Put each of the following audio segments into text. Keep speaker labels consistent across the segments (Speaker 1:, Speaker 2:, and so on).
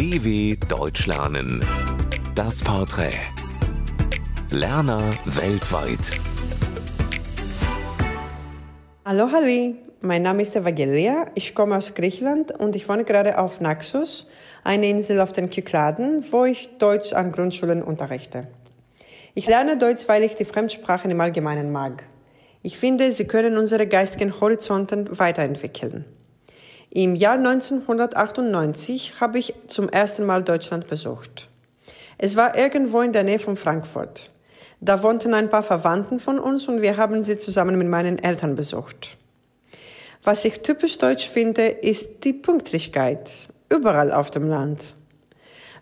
Speaker 1: DW Deutsch lernen. Das Porträt. Lerner weltweit.
Speaker 2: Hallo Harry, mein Name ist Evangelia, ich komme aus Griechenland und ich wohne gerade auf Naxos, eine Insel auf den Kykladen, wo ich Deutsch an Grundschulen unterrichte. Ich lerne Deutsch, weil ich die Fremdsprachen im Allgemeinen mag. Ich finde, sie können unsere geistigen Horizonten weiterentwickeln. Im Jahr 1998 habe ich zum ersten Mal Deutschland besucht. Es war irgendwo in der Nähe von Frankfurt. Da wohnten ein paar Verwandten von uns und wir haben sie zusammen mit meinen Eltern besucht. Was ich typisch deutsch finde, ist die Pünktlichkeit. Überall auf dem Land.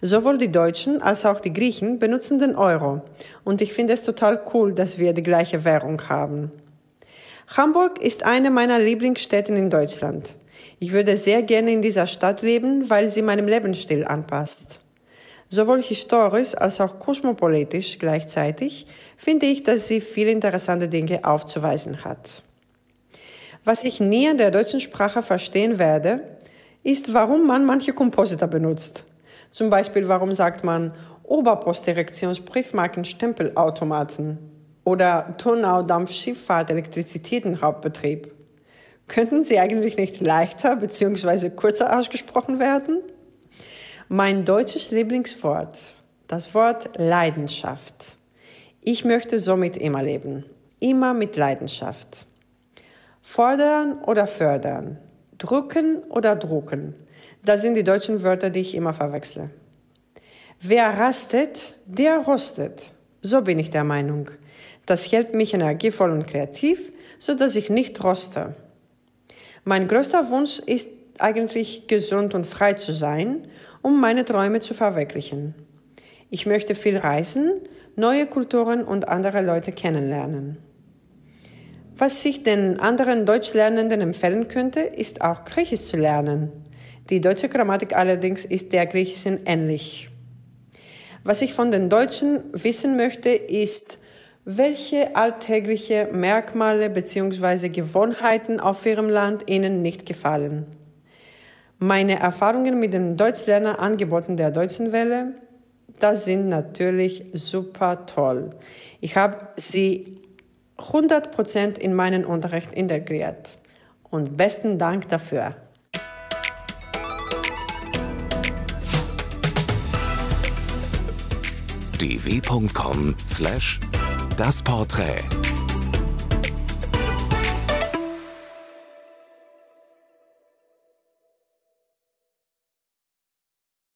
Speaker 2: Sowohl die Deutschen als auch die Griechen benutzen den Euro. Und ich finde es total cool, dass wir die gleiche Währung haben. Hamburg ist eine meiner Lieblingsstädte in Deutschland. Ich würde sehr gerne in dieser Stadt leben, weil sie meinem Lebensstil anpasst. Sowohl historisch als auch kosmopolitisch gleichzeitig finde ich, dass sie viele interessante Dinge aufzuweisen hat. Was ich nie an der deutschen Sprache verstehen werde, ist, warum man manche Kompositor benutzt. Zum Beispiel, warum sagt man Oberpostdirektionsbriefmarken Stempelautomaten oder Turnau Dampfschifffahrt Elektrizitätenhauptbetrieb. Könnten sie eigentlich nicht leichter bzw. kürzer ausgesprochen werden? Mein deutsches Lieblingswort, das Wort Leidenschaft. Ich möchte somit immer leben, immer mit Leidenschaft. Fordern oder fördern, drücken oder drucken, das sind die deutschen Wörter, die ich immer verwechsle. Wer rastet, der rostet. So bin ich der Meinung. Das hält mich energievoll und kreativ, so dass ich nicht roste. Mein größter Wunsch ist eigentlich gesund und frei zu sein um meine Träume zu verwirklichen. Ich möchte viel reisen, neue Kulturen und andere Leute kennenlernen. Was ich den anderen Deutschlernenden empfehlen könnte, ist auch Griechisch zu lernen. Die deutsche Grammatik allerdings ist der griechischen ähnlich. Was ich von den Deutschen wissen möchte, ist, welche alltägliche Merkmale bzw. Gewohnheiten auf ihrem Land ihnen nicht gefallen. Meine Erfahrungen mit den Deutschlernerangeboten der Deutschen Welle, das sind natürlich super toll. Ich habe sie 100% in meinen Unterricht integriert. Und besten Dank dafür.
Speaker 1: dw.com slash das Porträt